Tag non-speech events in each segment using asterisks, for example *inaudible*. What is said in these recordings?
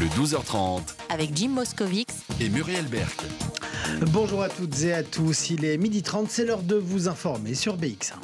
Le 12h30 avec Jim Moskovics et Muriel Berg. Bonjour à toutes et à tous, il est midi 30, c'est l'heure de vous informer sur BX1.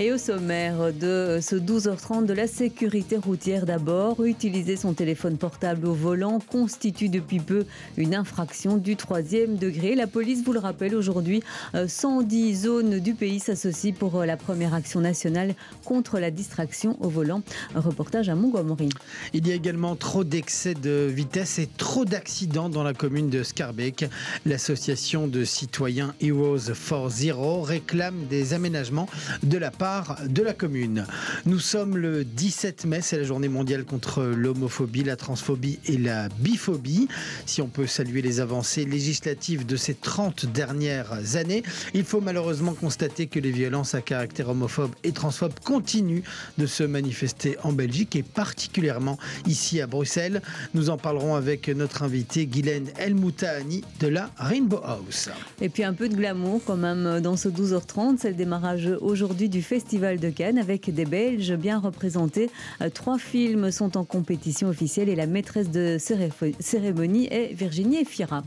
Et au sommaire de ce 12h30 de la sécurité routière d'abord, utiliser son téléphone portable au volant constitue depuis peu une infraction du troisième degré. La police vous le rappelle aujourd'hui, 110 zones du pays s'associent pour la première action nationale contre la distraction au volant. Un reportage à Montgomery. Il y a également trop d'excès de vitesse et trop d'accidents dans la commune de Scarbeck. L'association de citoyens Heroes for Zero réclame des aménagements de la part de la commune. Nous sommes le 17 mai, c'est la journée mondiale contre l'homophobie, la transphobie et la biphobie. Si on peut saluer les avancées législatives de ces 30 dernières années, il faut malheureusement constater que les violences à caractère homophobe et transphobe continuent de se manifester en Belgique et particulièrement ici à Bruxelles. Nous en parlerons avec notre invité Guylaine Elmoutahani de la Rainbow House. Et puis un peu de glamour quand même dans ce 12h30, c'est le démarrage aujourd'hui du Festival de Cannes avec des Belges bien représentés. Euh, trois films sont en compétition officielle et la maîtresse de cérémonie est Virginie Efira.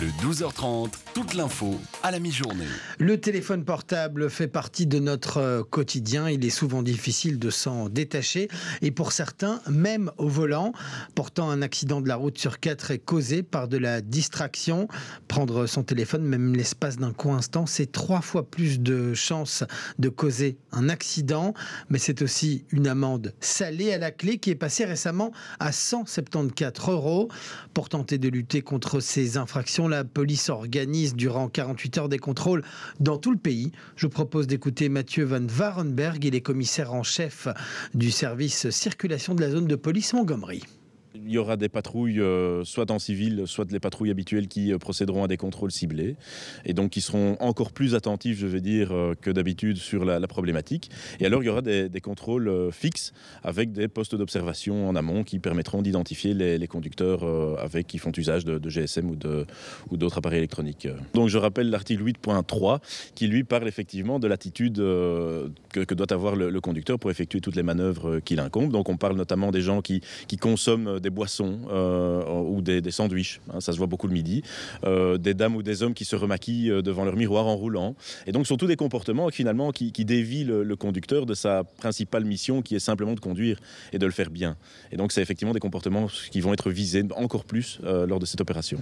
Le 12h30, toute l'info à la mi-journée. Le téléphone portable fait partie de notre euh, quotidien. Il est souvent difficile de s'en détacher. Et pour certains, même au volant, pourtant un accident de la route sur quatre est causé par de la distraction. Prendre son téléphone, même l'espace d'un court instant, c'est trois fois plus de chances de causer un accident. Mais c'est aussi une amende salée à la clé qui est passée récemment à 174 euros. Pour tenter de lutter contre ces infractions, la police organise durant 48 heures des contrôles dans tout le pays. Je propose d'écouter Mathieu Van Warenberg, il est commissaire en chef du service circulation de la zone de police Montgomery il y aura des patrouilles, euh, soit en civil, soit les patrouilles habituelles qui euh, procéderont à des contrôles ciblés, et donc qui seront encore plus attentifs, je veux dire, euh, que d'habitude sur la, problématique. Et alors, il y aura des, contrôles fixes avec des postes d'observation en amont qui permettront d'identifier les, conducteurs avec qui font usage de, GSM ou, de, ou d'autres appareils électroniques. Donc, je rappelle l'article 8.3 qui, lui, parle effectivement de l'attitude que, doit avoir le, conducteur pour effectuer toutes les manœuvres qu'il incombe. Donc, on parle notamment des gens qui, qui consomment des boissons euh, ou des, des sandwichs, hein, ça se voit beaucoup le midi, euh, des dames ou des hommes qui se remaquillent euh, devant leur miroir en roulant. Et donc, sont tous des comportements finalement qui, dévient le, conducteur de sa principale mission qui est simplement de conduire et de le faire bien. Et donc, c'est effectivement des comportements qui vont être visés encore plus lors de cette opération.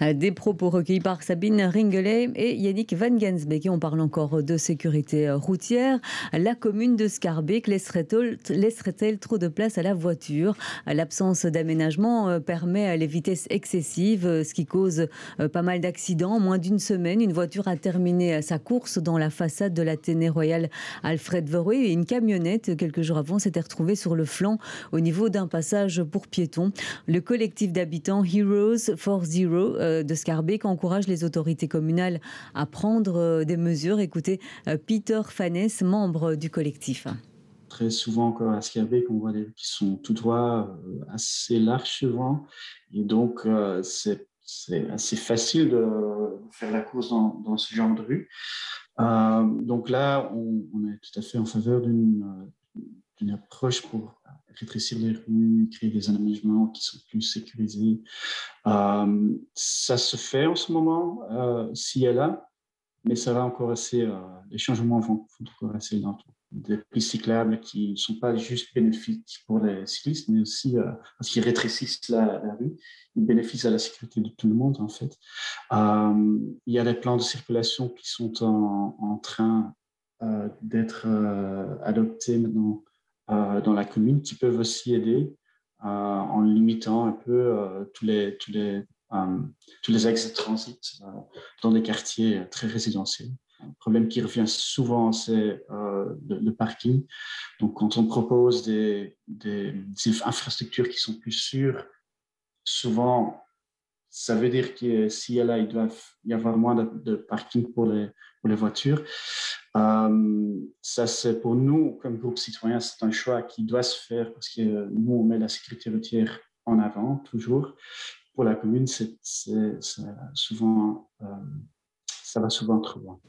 Des propos recueillis par Sabine Ringelet et Yannick Van Gensbeek. On parle encore de sécurité routière. La commune de Scarbeck laisserait-elle trop de place à la voiture? L'absence d'aménagement euh, permet les vitesses excessives, euh, ce qui cause euh, pas mal d'accidents. En moins d'une semaine, une voiture a terminé sa course dans la façade de l'Athénée Royal Alfred Verrouet et une camionnette, quelques jours avant, s'était retrouvée sur le flanc au niveau d'un passage pour piétons. Le collectif d'habitants Heroes for Zero de Scarbeck encourage les autorités communales à prendre des mesures. Écoutez Peter Fanès, membre du collectif très souvent encore à Scarbeck, on voit des qui sont tout droits, euh, assez larges souvent. Et donc, euh, c'est assez facile de faire la course dans, ce genre de rue. Euh, donc là, on, est tout à fait en faveur d'une approche pour rétrécir les rues, créer des aménagements qui sont plus sécurisés. Ça se fait en ce moment, euh, s'il y a là, mais ça va encore assez, les changements vont, vont encore assez lentement des pistes cyclables qui ne sont pas juste bénéfiques pour les cyclistes, mais aussi euh, parce qu'ils rétrécissent la, rue, ils bénéficient à la sécurité de tout le monde en fait. Euh, il y a des plans de circulation qui sont en, train euh, d'être adoptés maintenant dans la commune, qui peuvent aussi aider en limitant un peu tous les tous les axes de transit dans des quartiers très résidentiels. Un problème qui revient souvent, c'est euh, le, parking. Donc, quand on propose des, infrastructures qui sont plus sûres, souvent, ça veut dire que a là, il doit y avoir moins de, parking pour les, pour les voitures. Euh, ça, c'est pour nous, comme groupe citoyen, c'est un choix qui doit se faire parce que nous, on met la sécurité routière en avant, toujours. Pour la commune, c'est souvent, euh, ça va souvent trop loin.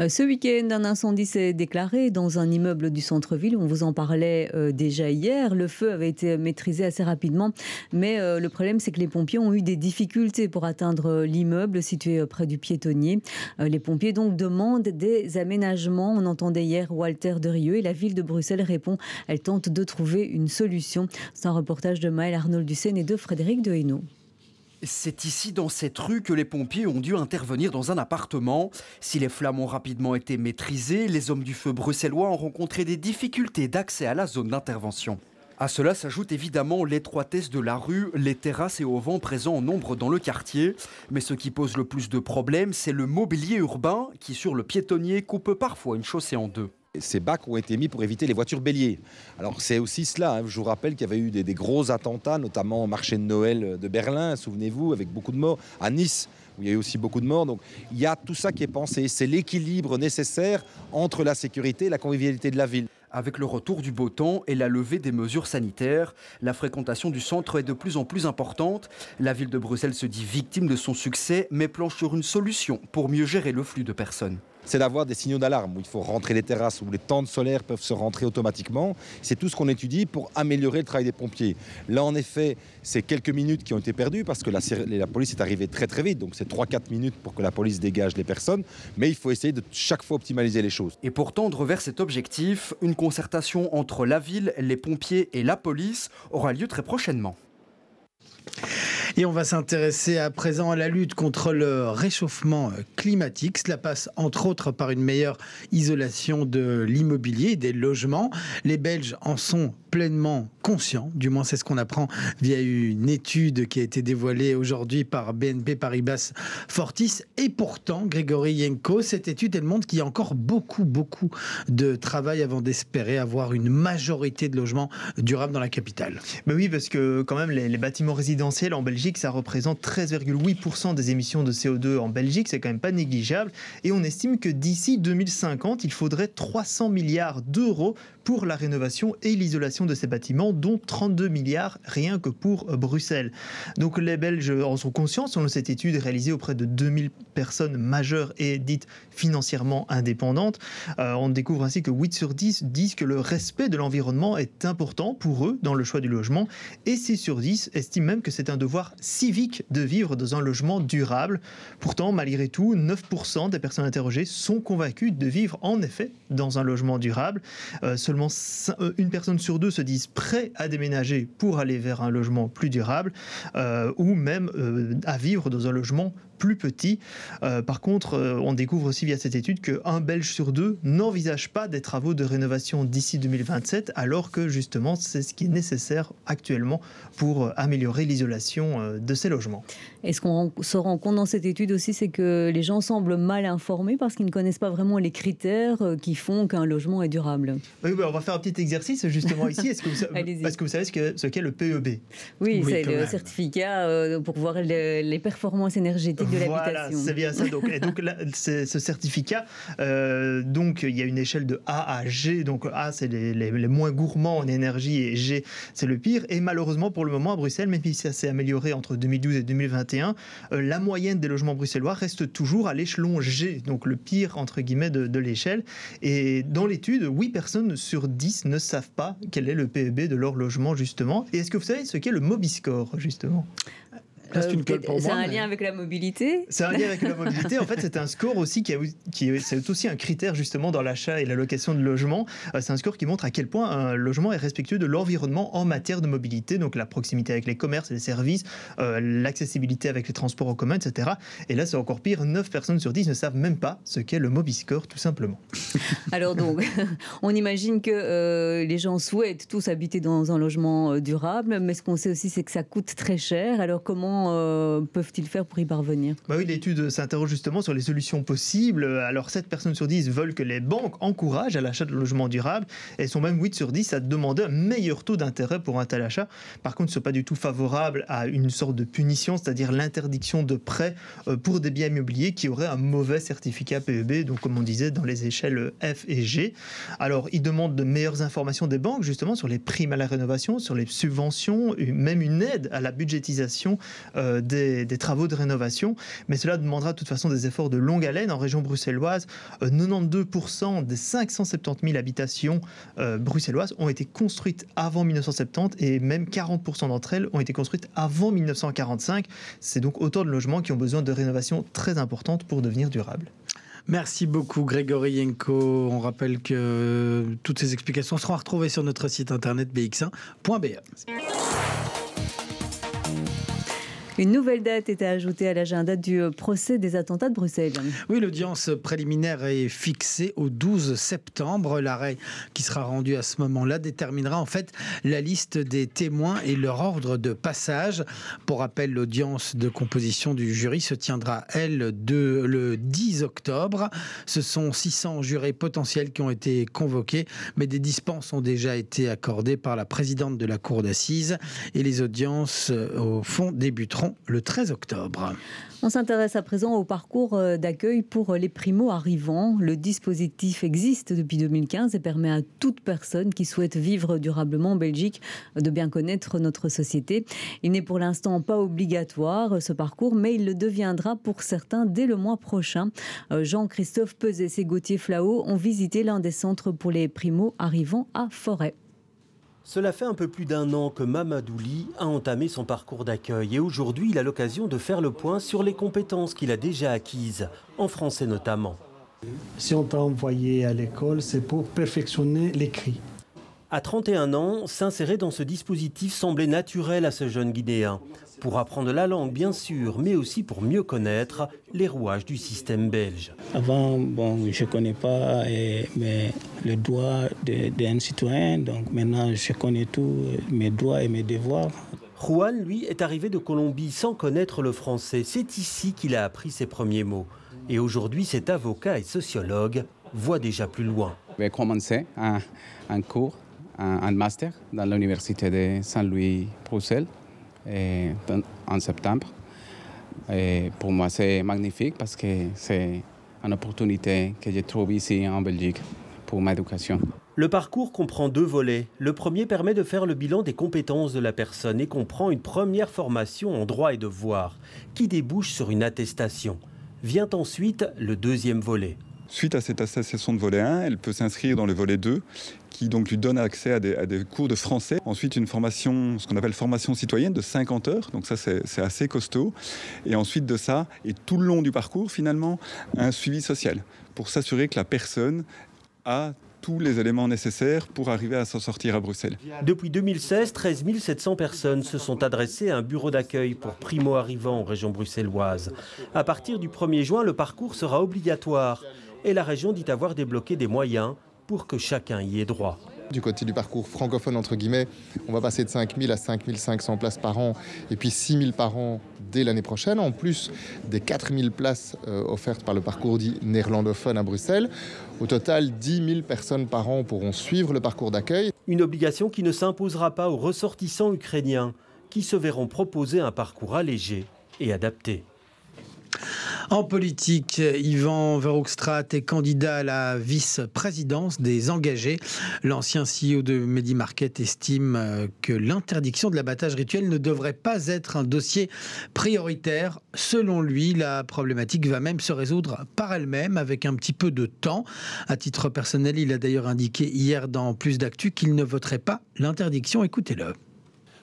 Euh, ce week-end, un incendie s'est déclaré dans un immeuble du centre-ville. On vous en parlait euh, déjà hier. Le feu avait été maîtrisé assez rapidement, mais euh, le problème, c'est que les pompiers ont eu des difficultés pour atteindre l'immeuble situé près du piétonnier. Les pompiers donc demandent des aménagements. On entendait hier Walter de Rieux et la ville de Bruxelles répond. Elle tente de trouver une solution. C'est un reportage de Maël Arnold Dussen et de Frédéric de Hainaut. C'est ici, dans cette rue, que les pompiers ont dû intervenir dans un appartement. Si les flammes ont rapidement été maîtrisées, les hommes du feu bruxellois ont rencontré des difficultés d'accès à la zone d'intervention. À cela s'ajoute évidemment l'étroitesse de la rue, les terrasses et auvents présents en nombre dans le quartier. Mais ce qui pose le plus de problèmes, c'est le mobilier urbain qui, sur le piétonnier, coupe parfois une chaussée en deux. Ces bacs ont été mis pour éviter les voitures béliers. Alors c'est aussi cela. Hein. Je vous rappelle qu'il y avait eu des, gros attentats, notamment au marché de Noël de Berlin, souvenez-vous, avec beaucoup de morts. À Nice, il y a eu aussi beaucoup de morts. Donc il y a tout ça qui est pensé. C'est l'équilibre nécessaire entre la sécurité et la convivialité de la ville. Avec le retour du beau temps et la levée des mesures sanitaires, la fréquentation du centre est de plus en plus importante. La ville de Bruxelles se dit victime de son succès, mais planche sur une solution pour mieux gérer le flux de personnes c'est d'avoir des signaux d'alarme où il faut rentrer les terrasses, où les tentes solaires peuvent se rentrer automatiquement. C'est tout ce qu'on étudie pour améliorer le travail des pompiers. Là, en effet, c'est quelques minutes qui ont été perdues parce que la, police est arrivée très très vite. Donc c'est 3-4 minutes pour que la police dégage les personnes. Mais il faut essayer de chaque fois optimaliser les choses. Et pour tendre vers cet objectif, une concertation entre la ville, les pompiers et la police aura lieu très prochainement. Et on va s'intéresser à présent à la lutte contre le réchauffement climatique. Cela passe entre autres par une meilleure isolation de l'immobilier, des logements. Les Belges en sont pleinement conscients, du moins c'est ce qu'on apprend via une étude qui a été dévoilée aujourd'hui par BNP Paribas Fortis. Et pourtant, Grégory Yenko, cette étude, elle montre qu'il y a encore beaucoup, beaucoup de travail avant d'espérer avoir une majorité de logements durables dans la capitale. Ben oui, parce que quand même, les, les bâtiments résidentiels en Belgique, ça représente 13,8% des émissions de CO2 en Belgique, c'est quand même pas négligeable. Et on estime que d'ici 2050, il faudrait 300 milliards d'euros pour la rénovation et l'isolation de ces bâtiments, dont 32 milliards rien que pour euh, Bruxelles. Donc les Belges en sont conscients, selon cette étude réalisée auprès de 2000 personnes majeures et dites financièrement indépendantes. Euh, on découvre ainsi que 8 sur 10 disent que le respect de l'environnement est important pour eux dans le choix du logement, et 6 sur 10 estiment même que c'est un devoir civique de vivre dans un logement durable. Pourtant, malgré tout, 9% des personnes interrogées sont convaincues de vivre en effet dans un logement durable. Euh, seulement euh, une personne sur deux se disent prêts à déménager pour aller vers un logement plus durable euh, ou même euh, à vivre dans un logement plus petit. Par contre, on découvre aussi via cette étude qu'un Belge sur deux n'envisage pas des travaux de rénovation d'ici 2027, alors que justement c'est ce qui est nécessaire actuellement pour améliorer l'isolation de ces logements. Et ce qu'on se rend compte dans cette étude aussi, c'est que les gens semblent mal informés parce qu'ils ne connaissent pas vraiment les critères qui font qu'un logement est durable. Oui, on va faire un petit exercice justement ici. Est-ce que vous, parce *laughs* que vous savez ce qu'est le PEB Oui, c'est le certificat pour voir les performances énergétiques voilà, c'est bien ça. Donc, et donc ce certificat, euh, donc il y a une échelle de A à G. Donc A, c'est les, les, moins gourmands en énergie et G, c'est le pire. Et malheureusement, pour le moment, à Bruxelles, même si ça s'est amélioré entre 2012 et 2021, euh, la moyenne des logements bruxellois reste toujours à l'échelon G, donc le pire entre guillemets de, de l'échelle. Et dans l'étude, 8 personnes sur 10 ne savent pas quel est le PEB de leur logement justement. Et est-ce que vous savez ce qu'est le Mobiscore justement? C'est un lien avec la mobilité C'est un lien avec la mobilité. En fait, c'est un score aussi qui, qui c'est aussi un critère justement dans l'achat et la location de logement. Euh, c'est un score qui montre à quel point un logement est respectueux de l'environnement en matière de mobilité, donc la proximité avec les commerces et les services, euh, l'accessibilité avec les transports en commun, etc. Et là, c'est encore pire. 9 personnes sur 10 ne savent même pas ce qu'est le Mobiscore, tout simplement. *laughs* Alors donc, *laughs* on imagine que euh, les gens souhaitent tous habiter dans un logement durable, mais ce qu'on sait aussi, c'est que ça coûte très cher. Alors comment euh, peuvent-ils faire pour y parvenir? Bah Oui, l'étude s'interroge justement sur les solutions possibles. Alors 7 personnes sur 10 veulent que les banques encouragent à l'achat de logements durables. Elles sont même 8 sur 10 à demander un meilleur taux d'intérêt pour un tel achat. Par contre, ne sont pas du tout favorables à une sorte de punition, c'est-à-dire l'interdiction de prêt euh, pour des biens immobiliers qui auraient un mauvais certificat PEB, donc comme on disait dans les échelles F et G. Alors, ils demandent de meilleures informations des banques justement sur les primes à la rénovation, sur les subventions, même une aide à la budgétisation des, travaux de rénovation. Mais cela demandera de toute façon des efforts de longue haleine. En région bruxelloise, 92% des 570 000 habitations bruxelloises ont été construites avant 1970 et même 40% d'entre elles ont été construites avant 1945. C'est donc autant de logements qui ont besoin de rénovation très importante pour devenir durables. Merci beaucoup Grégory Yenko. On rappelle que toutes ces explications seront retrouvées sur notre site internet bx1.be. Une nouvelle date était ajoutée à l'agenda du euh, procès des attentats de Bruxelles. Oui, l'audience préliminaire est fixée au 12 septembre. L'arrêt qui sera rendu à ce moment-là déterminera en fait la liste des témoins et leur ordre de passage. Pour rappel, l'audience de composition du jury se tiendra, elle, de, le 10 octobre. Ce sont 600 jurés potentiels qui ont été convoqués, mais des dispenses ont déjà été accordées par la présidente de la cour d'assises et les audiences, euh, au fond, débuteront le 13 octobre. On s'intéresse à présent au parcours euh, d'accueil pour les primo-arrivants. Le dispositif existe depuis 2015 et permet à toute personne qui souhaite vivre durablement en Belgique de bien connaître notre société. Il n'est pour l'instant pas obligatoire ce parcours, mais il le deviendra pour certains dès le mois prochain. Euh, Jean-Christophe Pezès et Gauthier Flao ont visité l'un des centres pour les primo-arrivants à Forêt. Cela fait un peu plus d'un an que Mamadouli a entamé son parcours d'accueil et aujourd'hui il a l'occasion de faire le point sur les compétences qu'il a déjà acquises, en français notamment. Si on t'a envoyé à l'école, c'est pour perfectionner l'écrit. À 31 ans, s'insérer dans ce dispositif semblait naturel à ce jeune Guinéen. Pour apprendre la langue, bien sûr, mais aussi pour mieux connaître les rouages du système belge. Avant, bon, je ne connais pas mais le droit d'un citoyen, donc maintenant je connais tous mes droits et mes devoirs. Juan, lui, est arrivé de Colombie sans connaître le français. C'est ici qu'il a appris ses premiers mots. Et aujourd'hui, cet avocat et sociologue voit déjà plus loin. Je vais commencer un, un cours, un, master dans l'université de Saint-Louis-Bruxelles en septembre. Et pour moi, c'est magnifique parce que c'est une opportunité que je trouve ici en Belgique pour ma éducation. Le parcours comprend deux volets. Le premier permet de faire le bilan des compétences de la personne et comprend une première formation en droit et devoir qui débouche sur une attestation. Vient ensuite le deuxième volet. Suite à cette attestation de volet 1, elle peut s'inscrire dans le volet 2 qui donc lui donne accès à des, cours de français. Ensuite, une formation, ce qu'on appelle formation citoyenne de 50 heures. Donc ça, c'est assez costaud. Et ensuite de ça, et tout le long du parcours, finalement, un suivi social pour s'assurer que la personne a tous les éléments nécessaires pour arriver à s'en sortir à Bruxelles. Depuis 2016, 13 700 personnes se sont adressées à un bureau d'accueil pour primo-arrivants en région bruxelloise. À partir du 1er juin, le parcours sera obligatoire et la région dit avoir débloqué des moyens pour que chacun y ait droit. Du côté du parcours francophone, entre guillemets, on va passer de 5 000 à 5 500 places par an et puis 6 000 par an dès l'année prochaine, en plus des 4 000 places euh, offertes par le parcours dit néerlandophone à Bruxelles. Au total, 10 000 personnes par an pourront suivre le parcours d'accueil. Une obligation qui ne s'imposera pas aux ressortissants ukrainiens qui se verront proposer un parcours allégé et adapté. En politique, Yvan Verhoekstraat est candidat à la vice-présidence des engagés. L'ancien CEO de Medimarket estime euh, que l'interdiction de l'abattage rituel ne devrait pas être un dossier prioritaire. Selon lui, la problématique va même se résoudre par elle-même avec un petit peu de temps. À titre personnel, il a d'ailleurs indiqué hier dans Plus d'actu qu'il ne voterait pas l'interdiction. Écoutez-le.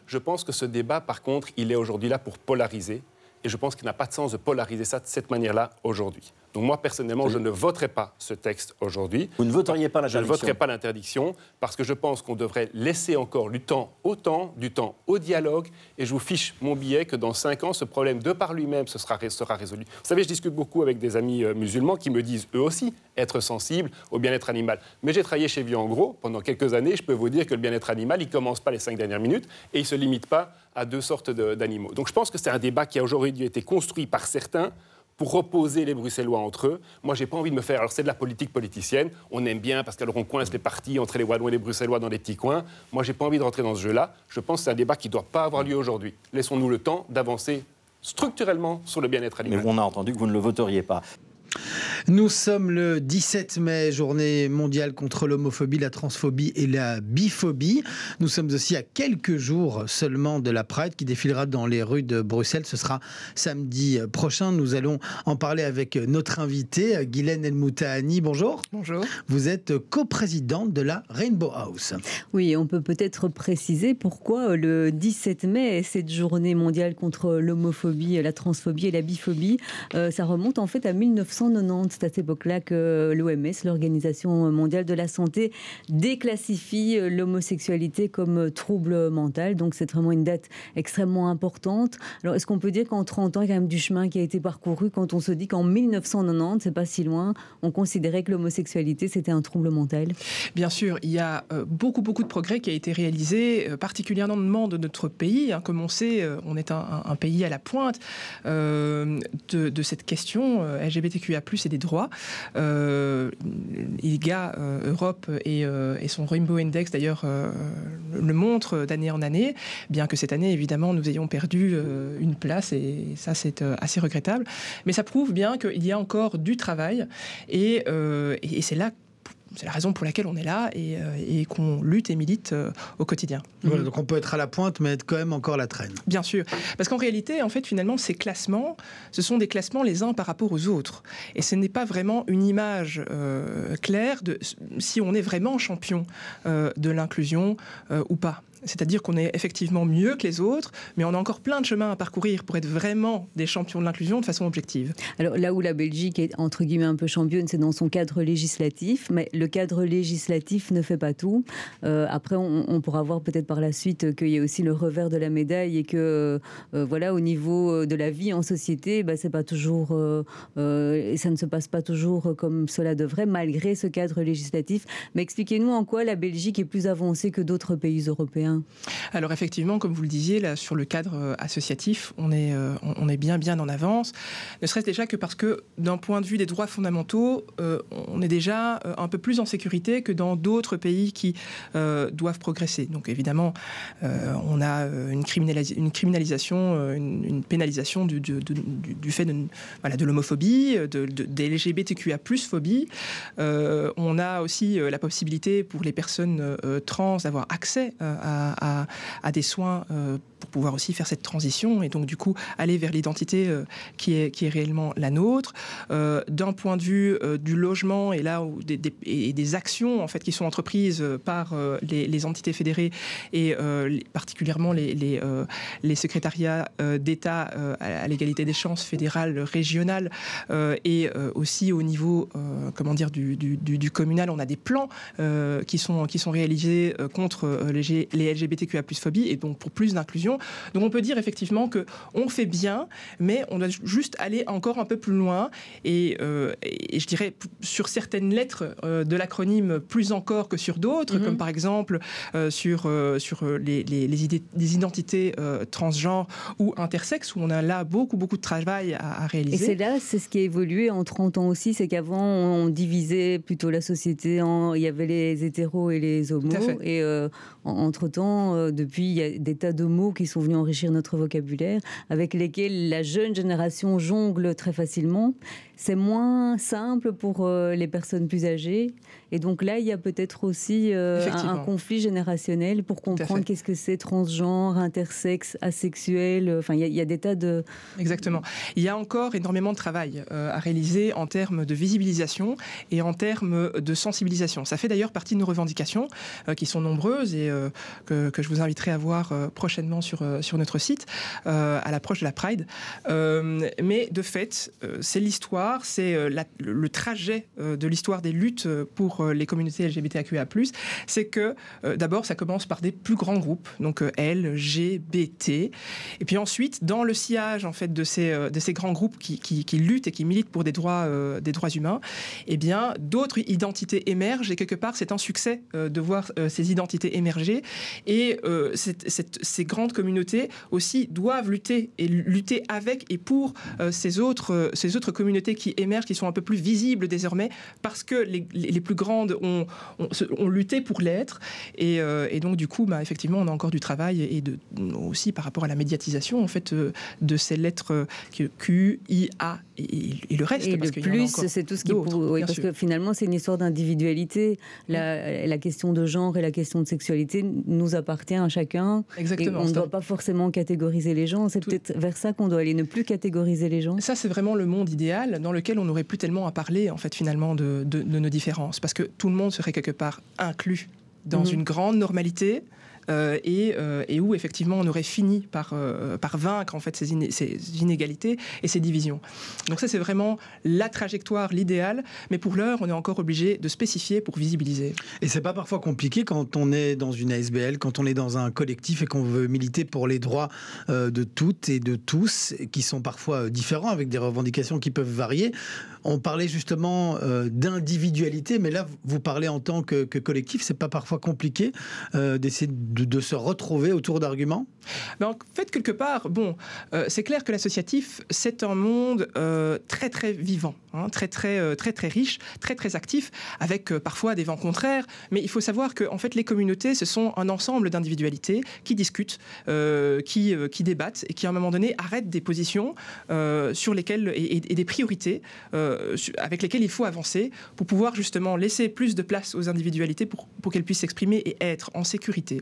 Je pense que ce débat, par contre, il est aujourd'hui là pour polariser et je pense qu'il n'a pas de sens de polariser ça de cette manière-là aujourd'hui. Donc moi, personnellement, je ne voterai pas ce texte aujourd'hui. Vous ne voteriez pas l'interdiction Je ne voterai pas l'interdiction parce que je pense qu'on devrait laisser encore du temps au temps, du temps au dialogue. Et je vous fiche mon billet que dans cinq ans, ce problème, de par lui-même, sera, sera résolu. Vous savez, je discute beaucoup avec des amis euh, musulmans qui me disent eux aussi être sensibles au bien-être animal. Mais j'ai travaillé chez Gros pendant quelques années. Je peux vous dire que le bien-être animal, il commence pas les cinq dernières minutes et il se limite pas à deux sortes d'animaux. Donc je pense que c'est un débat qui a aujourd'hui été construit par certains pour opposer les Bruxellois entre eux. Moi, j'ai pas envie de me faire. Alors, c'est de la politique politicienne. On aime bien parce qu'alors on coince les partis entre les Wallons et les Bruxellois dans des petits coins. Moi, j'ai pas envie de rentrer dans ce jeu-là. Je pense que c'est un débat qui ne doit pas avoir lieu aujourd'hui. Laissons-nous le temps d'avancer structurellement sur le bien-être animal. Mais on a entendu que vous ne le voteriez pas. Nous sommes le 17 mai, journée mondiale contre l'homophobie, la transphobie et la biphobie. Nous sommes aussi à quelques jours seulement de la Pride qui défilera dans les rues de Bruxelles. Ce sera samedi prochain. Nous allons en parler avec notre invité, Guylaine Elmoutaani. Bonjour. Bonjour. Vous êtes coprésidente de la Rainbow House. Oui, on peut peut-être préciser pourquoi le 17 mai cette journée mondiale contre l'homophobie, la transphobie et la biphobie. Euh, ça remonte en fait à 1990. C'est à cette époque-là que l'OMS, l'Organisation mondiale de la santé, déclassifie l'homosexualité comme trouble mental. Donc c'est vraiment une date extrêmement importante. Alors est-ce qu'on peut dire qu'en 30 ans, il y a quand même du chemin qui a été parcouru quand on se dit qu'en 1990, c'est pas si loin, on considérait que l'homosexualité c'était un trouble mental? Bien sûr, il y a euh, beaucoup beaucoup de progrès qui a été réalisé, euh, particulièrement de notre pays. Hein. Comme on sait, euh, on est un, pays à la pointe de, de, cette question LGBTQIA+ et des droits. Euh, ILGA Europe et, et, son Rainbow Index d'ailleurs le montrent d'année en année, bien que cette année évidemment nous ayons perdu une place et ça c'est assez regrettable. Mais ça prouve bien qu'il y a encore du travail et, et c'est là c'est la raison pour laquelle on est là et, euh, qu'on lutte et milite euh, au quotidien. Voilà, donc on peut être à la pointe, mais être quand même encore la traîne. Bien sûr, parce qu'en réalité, en fait, finalement, ces classements, ce sont des classements les uns par rapport aux autres, et ce n'est pas vraiment une image euh, claire de si on est vraiment champion de l'inclusion ou pas. C'est-à-dire qu'on est effectivement mieux que les autres, mais on a encore plein de chemins à parcourir pour être vraiment des champions de l'inclusion de façon objective. Alors là où la Belgique est entre guillemets un peu championne, c'est dans son cadre législatif, mais le cadre législatif ne fait pas tout. Euh, après, on, pourra voir peut-être par la suite qu'il y a aussi le revers de la médaille et que euh, voilà, au niveau de la vie en société, bah, c'est pas toujours euh, ça ne se passe pas toujours comme cela devrait, malgré ce cadre législatif. Mais expliquez-nous en quoi la Belgique est plus avancée que d'autres pays européens. Alors effectivement, comme vous le disiez, là, sur le cadre euh, associatif, on est, euh, on est bien bien en avance. Ne serait-ce déjà que parce que d'un point de vue des droits fondamentaux, euh, on est déjà un peu plus en sécurité que dans d'autres pays qui doivent progresser. Donc évidemment, on a une, criminalisation, une, pénalisation du, fait de, voilà, de l'homophobie, de, des LGBTQIA+ phobie. on a aussi la possibilité pour les personnes trans d'avoir accès à à, des soins euh, pouvoir aussi faire cette transition et donc du coup aller vers l'identité euh, qui, est, qui est réellement la nôtre. Euh, d'un point de vue du logement et là où des, des actions en fait qui sont entreprises par les, entités fédérées et particulièrement les, les, les secrétariats d'État à l'égalité des chances fédérales, régionales et aussi au niveau comment dire du, du, du, communal, on a des plans qui sont qui sont réalisés contre les, les LGBTQIA+ phobie et donc pour plus d'inclusion. Donc on peut dire effectivement que on fait bien, mais on doit juste aller encore un peu plus loin et, euh, je dirais sur certaines lettres euh, de l'acronyme plus encore que sur d'autres, mhm. comme par exemple euh, sur sur les, les, idées, identités transgenres ou intersexes où on a là beaucoup beaucoup de travail à, réaliser. Et c'est là, c'est ce qui a évolué en 30 ans aussi, c'est qu'avant on divisait plutôt la société en il y avait les hétéros et les homos et entre temps, euh, depuis, il y a des tas de mots qui sont venus enrichir notre vocabulaire, avec lesquels la jeune génération jongle très facilement. C'est moins simple pour euh, les personnes plus âgées. Et donc là, il y a peut-être aussi euh, un, conflit générationnel pour comprendre qu'est-ce que c'est transgenre, intersexe, asexuel. Enfin, il y, a, des tas de... Exactement. Il y a encore énormément de travail à réaliser en termes de visibilisation et en termes de sensibilisation. Ça fait d'ailleurs partie de nos revendications qui sont nombreuses et que, je vous inviterai à voir euh, prochainement sur, euh, sur notre site, euh, à l'approche de la Pride. mais de fait, c'est l'histoire, c'est le trajet de l'histoire des luttes pour les communautés LGBTQIA+. C'est que d'abord, ça commence par des plus grands groupes, donc LGBT, et puis ensuite, dans le sillage en fait de ces, grands groupes qui, luttent et qui militent pour des droits, des droits humains, eh bien, d'autres identités émergent. Et quelque part, c'est un succès de voir ces identités émerger. Et euh, ces grandes communautés aussi doivent lutter et lutter avec et pour euh, ces, autres, ces autres communautés qui émergent, qui sont un peu plus visibles désormais, parce que les, plus grandes ont, lutté pour l'être. Et, et, donc, du coup, bah, effectivement, on a encore du travail et de, aussi par rapport à la médiatisation en fait, de ces lettres Q, I, A et, le reste. Et parce le plus, c'est tout ce qui... Oui, parce que finalement, c'est une histoire d'individualité. La, la, question de genre et la question de sexualité nous appartient à chacun. Exactement. Et on ne doit pas forcément catégoriser les gens. C'est peut-être vers ça qu'on doit aller, ne plus catégoriser les gens. Ça, c'est vraiment le monde idéal dans lequel on n'aurait plus tellement à parler, en fait, finalement, de, de, nos différences. Parce que tout le monde serait quelque part inclus dans mhm. une grande normalité euh, euh, et, où effectivement on aurait fini par, euh, vaincre en fait ces, inégalités et ces divisions. Donc ça c'est vraiment la trajectoire, l'idéal, mais pour l'heure on est encore obligé de spécifier pour visibiliser. Et c'est pas parfois compliqué quand on est dans une ASBL, quand on est dans un collectif et qu'on veut militer pour les droits de toutes et de tous, qui sont parfois différents avec des revendications qui peuvent varier. On parlait justement d'individualité, mais là vous parlez en tant que, que collectif, c'est pas parfois compliqué d'essayer de se retrouver autour d'arguments? En fait, quelque part, bon, euh, c'est clair que l'associatif, c'est un monde euh, très, très vivant, hein, très, très, euh, riche, très, très actif, avec parfois des vents contraires. Mais il faut savoir que, en fait, les communautés, ce sont un ensemble d'individualités qui discutent, qui, débattent et qui, à un moment donné, arrêtent des positions sur lesquelles et des priorités avec lesquelles il faut avancer pour pouvoir justement laisser plus de place aux individualités pour, qu'elles puissent s'exprimer et être en sécurité.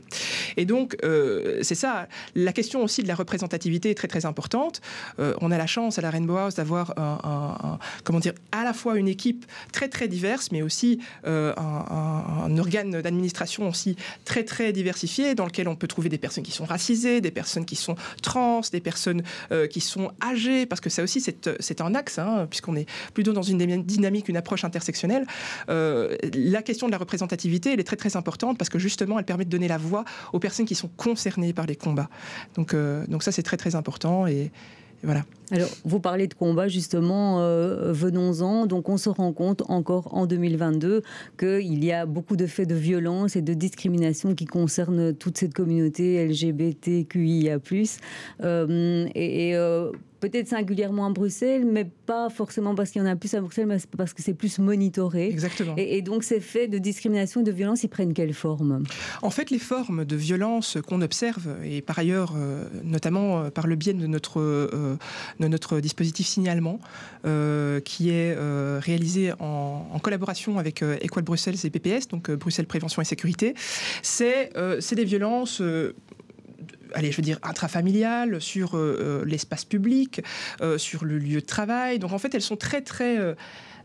Et donc, euh, c'est ça. La question aussi de la représentativité est très très importante. Euh, on a la chance à la Rainbow House d'avoir un, comment dire, à la fois une équipe très très diverse, mais aussi euh, un, organe d'administration aussi très très diversifié, dans lequel on peut trouver des personnes qui sont racisées, des personnes qui sont trans, des personnes qui sont âgées, parce que ça aussi c'est un axe, hein, puisqu'on est dans une dynamique, une approche intersectionnelle. la question de la représentativité, elle est très très importante parce que justement, elle permet de donner la voix aux personnes qui sont concernées par les combats. Donc, euh, ça, c'est très très important. Et, voilà. Alors, vous parlez de combats, justement, euh, venons-en. Donc, on se rend compte encore en 2022 qu'il y a beaucoup de faits de violence et de discrimination qui concernent toute cette communauté LGBTQIA. Euh, et, et euh, peut-être singulièrement à Bruxelles, mais pas forcément parce qu'il y en a plus à Bruxelles, mais parce que c'est plus monitoré. Exactement. Et, donc ces faits de discrimination et de violence, ils prennent quelle forme? En fait, les formes de violence qu'on observe, et par ailleurs, euh, notamment euh, par le biais de notre, euh, de notre dispositif signalement, qui est réalisé en, en, collaboration avec Equal Bruxelles et PPS, donc Bruxelles Prévention et Sécurité, c'est des violences allez, je veux dire, intrafamiliales, sur euh, euh, l'espace public, euh, sur le lieu de travail. Donc en fait, elles sont très, très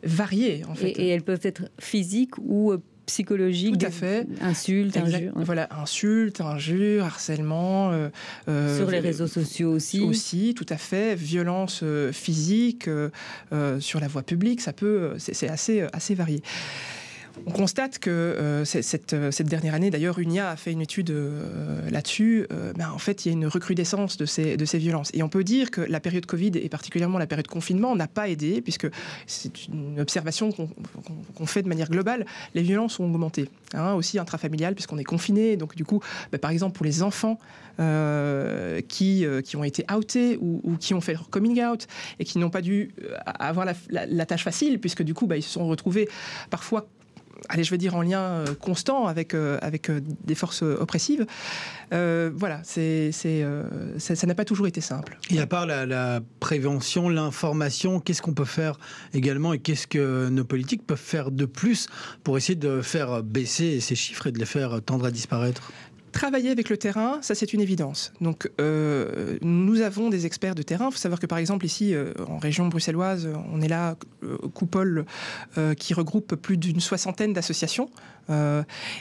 variées. En fait. et, elles peuvent être physiques ou psychologiques Tout à fait. Insultes, injures. Voilà, insultes, injures, harcèlement. sur les réseaux sociaux aussi. Aussi, tout à fait. Violence physique sur la voie publique, ça peut, c'est assez, assez varié. On constate que euh, cette, euh, cette, dernière année, d'ailleurs, UNIA a fait une étude euh, là-dessus. Ben, en fait, il y a une recrudescence de ces, violences. Et on peut dire que la période Covid et particulièrement la période confinement n'a pas aidé, puisque c'est une observation qu'on fait de manière globale. Les violences ont augmenté, hein, aussi intrafamiliales, puisqu'on est confiné. Donc, du coup, ben, par exemple, pour les enfants qui, ont été outés ou, qui ont fait leur coming out et qui n'ont pas dû avoir la, tâche facile, puisque du coup, ben, ils se sont retrouvés parfois allez, je veux dire, en lien euh, constant avec, euh, avec euh, des forces oppressives. voilà, c'est, ça n'a pas toujours été simple. Et à part la prévention, l'information, qu'est-ce qu'on peut faire également et qu'est-ce que nos politiques peuvent faire de plus pour essayer de faire baisser ces chiffres et de les faire tendre à disparaître? Travailler avec le terrain, ça c'est une évidence. Donc euh, nous avons des experts de terrain. Il faut savoir que par exemple ici euh, en région bruxelloise, on est là, euh, Coupole, qui regroupe plus d'une soixantaine d'associations.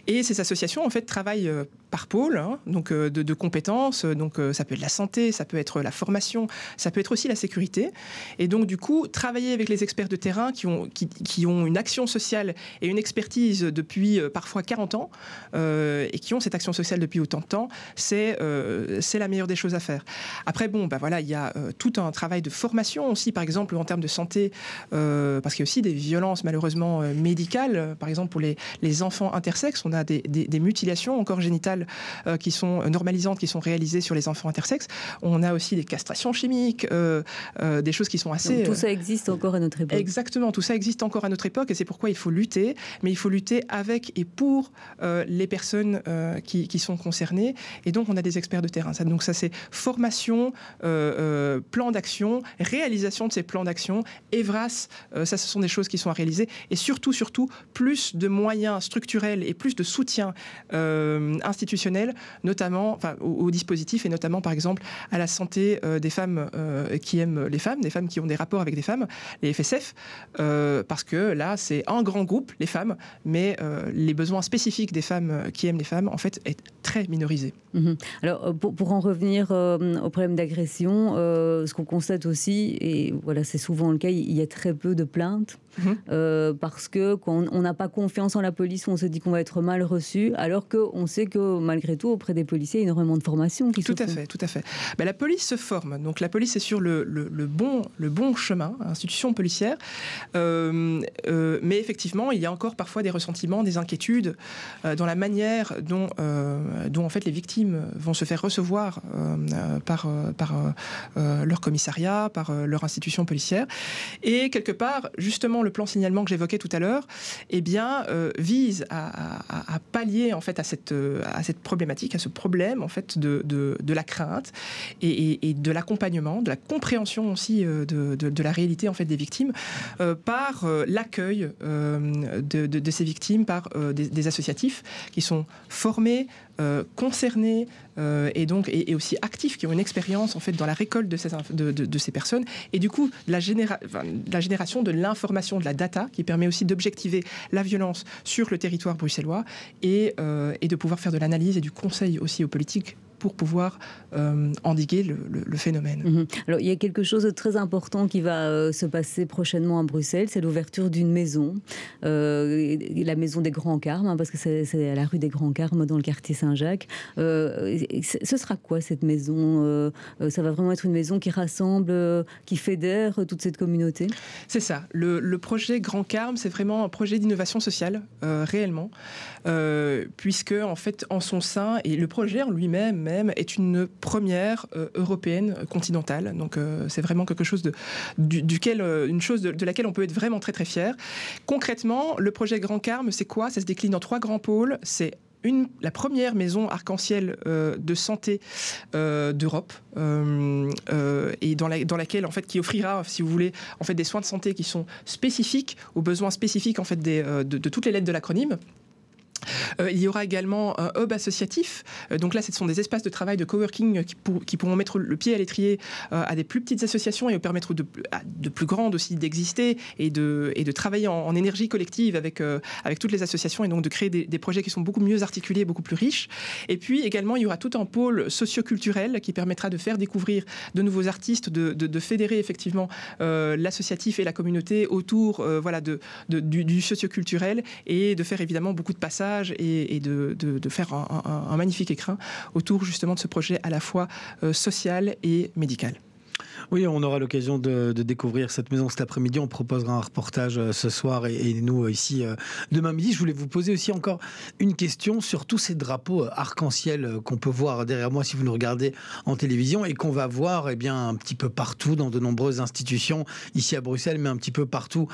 Et ces associations en fait travaillent par pôle, hein, donc de, compétences. Donc ça peut être la santé, ça peut être la formation, ça peut être aussi la sécurité. Et donc du coup, travailler avec les experts de terrain qui ont, qui, qui ont une action sociale et une expertise depuis parfois 40 ans et qui ont cette action sociale depuis autant de temps, c'est euh, la meilleure des choses à faire. Après, bon, bah voilà, il y a euh, tout un travail de formation aussi, par exemple, en termes de santé, euh, parce qu'il y a aussi des violences malheureusement médicales. Par exemple, pour les, les enfants intersexes, on a des, des, mutilations encore génitales hormonales qui sont normalisantes, qui sont réalisées sur les enfants intersexes. On a aussi des castrations chimiques, des choses qui sont assez... tout ça existe encore à notre époque. Exactement, tout ça existe encore à notre époque et c'est pourquoi il faut lutter, mais il faut lutter avec et pour les personnes qui, qui, sont concernées. Et donc, on a des experts de terrain. Ça, donc, ça, c'est formation, plan d'action, réalisation de ces plans d'action, EVRAS, ça, ce sont des choses qui sont à réaliser. Et surtout, surtout, plus de moyens structurels et plus de soutien euh, institutionnel, notamment enfin, au, dispositif et notamment, par exemple, à la santé euh, des femmes euh, qui aiment les femmes, des femmes qui ont des rapports avec des femmes, les FSF, parce que là, c'est un grand groupe, les femmes, mais les besoins spécifiques des femmes qui aiment les femmes, en fait, est très minorisé. Mhm. Alors, pour, pour, en revenir au problème d'agression, ce qu'on constate aussi, et voilà, c'est souvent le cas, il y a très peu de plaintes. Mhm. Parce que quand on n'a pas confiance en la police, on se dit qu'on va être mal reçu, alors qu'on sait que malgré tout, auprès des policiers, il y a énormément de formation qui tout à fait, tout à fait. Ben, la police se forme, donc la police est sur le, le, bon, le bon chemin, institution policière, euh, euh, mais effectivement, il y a encore parfois des ressentiments, des inquiétudes dans la manière dont, dont en fait les victimes vont se faire recevoir par, par leur commissariat, par leur institution policière, et quelque part, justement le plan signalement que j'évoquais tout à l'heure, eh bien, euh, à, pallier en fait à cette, euh, à cette problématique, à ce problème en fait de, la crainte et, de l'accompagnement, de la compréhension aussi euh, de, la réalité en fait des victimes par l'accueil de, ces victimes par des, associatifs qui sont formés, concernés, euh, et donc et, aussi actifs qui ont une expérience en fait dans la récolte de ces, de, ces personnes. Et du coup la, la génération de l'information de la data qui permet aussi d'objectiver la violence sur le territoire bruxellois et, euh, et de pouvoir faire de l'analyse et du conseil aussi aux politiques pour pouvoir euh, endiguer le, phénomène. Mhm. Alors, il y a quelque chose de très important qui va euh, se passer prochainement à Bruxelles, c'est l'ouverture d'une maison, euh, la maison des Grands Carmes, hein, parce que c'est à la rue des Grands Carmes dans le quartier Saint-Jacques. ce sera quoi cette maison Ça va vraiment être une maison qui rassemble, qui fédère toute cette communauté? C'est ça. Le, le, projet Grand Carme, c'est vraiment un projet d'innovation sociale, réellement, puisque en fait, en son sein, et le projet en lui-même, est une première euh, européenne continentale. Donc euh, c'est vraiment quelque chose de, duquel, euh, une chose de, laquelle on peut être vraiment très très fier. Concrètement, le projet Grand Carme, c'est quoi? Ça se décline en trois grands pôles. C'est une, la première maison arc-en-ciel de santé d'Europe et dans, la, dans, laquelle en fait qui offrira si vous voulez en fait des soins de santé qui sont spécifiques aux besoins spécifiques en fait des, de, toutes les lettres de l'acronyme euh, il y aura également un hub associatif. Euh, donc là, ce sont des espaces de travail, de coworking qui, qui pourront mettre le pied à l'étrier euh, à des plus petites associations et permettre de, plus grandes aussi d'exister et de, travailler en, énergie collective avec, toutes les associations et donc de créer des, projets qui sont beaucoup mieux articulés, beaucoup plus riches. Et puis également, il y aura tout un pôle socioculturel qui permettra de faire découvrir de nouveaux artistes, de, fédérer effectivement l'associatif et la communauté autour du, du socioculturel et de faire évidemment beaucoup de passages et, de, faire un, magnifique écrin autour justement de ce projet à la fois euh, social et médical. Oui, on aura l'occasion de, découvrir cette maison cet après-midi. On proposera un reportage euh, ce soir et, nous euh, ici demain midi. Je voulais vous poser aussi encore une question sur tous ces drapeaux arc-en-ciel qu'on peut voir derrière moi si vous nous regardez en télévision et qu'on va voir eh bien, un petit peu partout dans de nombreuses institutions ici à Bruxelles, mais un petit peu partout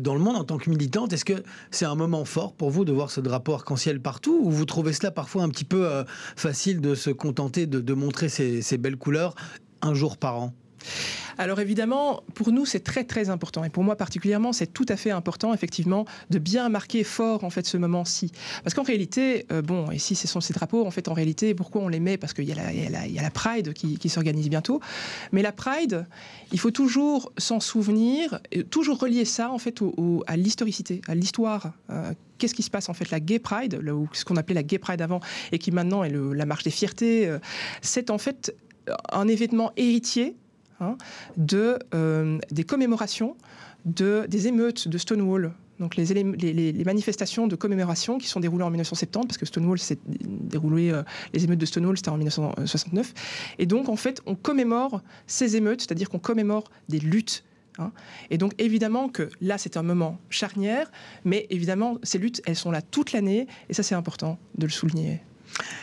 dans le monde en tant que militante. Est-ce que c'est un moment fort pour vous de voir ce drapeau arc-en-ciel partout ou vous trouvez cela parfois un petit peu facile de se contenter de, montrer ces belles couleurs un jour par an? Alors évidemment, pour nous, c'est très très important. Et pour moi particulièrement, c'est tout à fait important, effectivement, de bien marquer fort en fait ce moment-ci. Parce qu'en réalité, euh, bon, ici, ce sont ces drapeaux, en fait, en réalité, pourquoi on les met? Parce qu'il y, a la Pride qui, s'organise bientôt. Mais la Pride, il faut toujours s'en souvenir, toujours relier ça, en fait, à l'historicité, à l'histoire. Euh, qu'est-ce qui se passe en fait la Gay Pride, ce qu'on appelait la Gay Pride avant, et qui maintenant est la marche des fiertés, euh, c'est en fait un événement héritier Hein, de, euh, des commémorations de, des émeutes de Stonewall. Donc les, manifestations de commémoration qui sont déroulées en 1970, parce que Stonewall s'est déroulé, euh, les émeutes de Stonewall c'était en 1969. Et donc en fait on commémore ces émeutes, c'est-à-dire qu'on commémore des luttes hein. et donc évidemment que là c'est un moment charnière, mais évidemment ces luttes elles sont là toute l'année et ça c'est important de le souligner.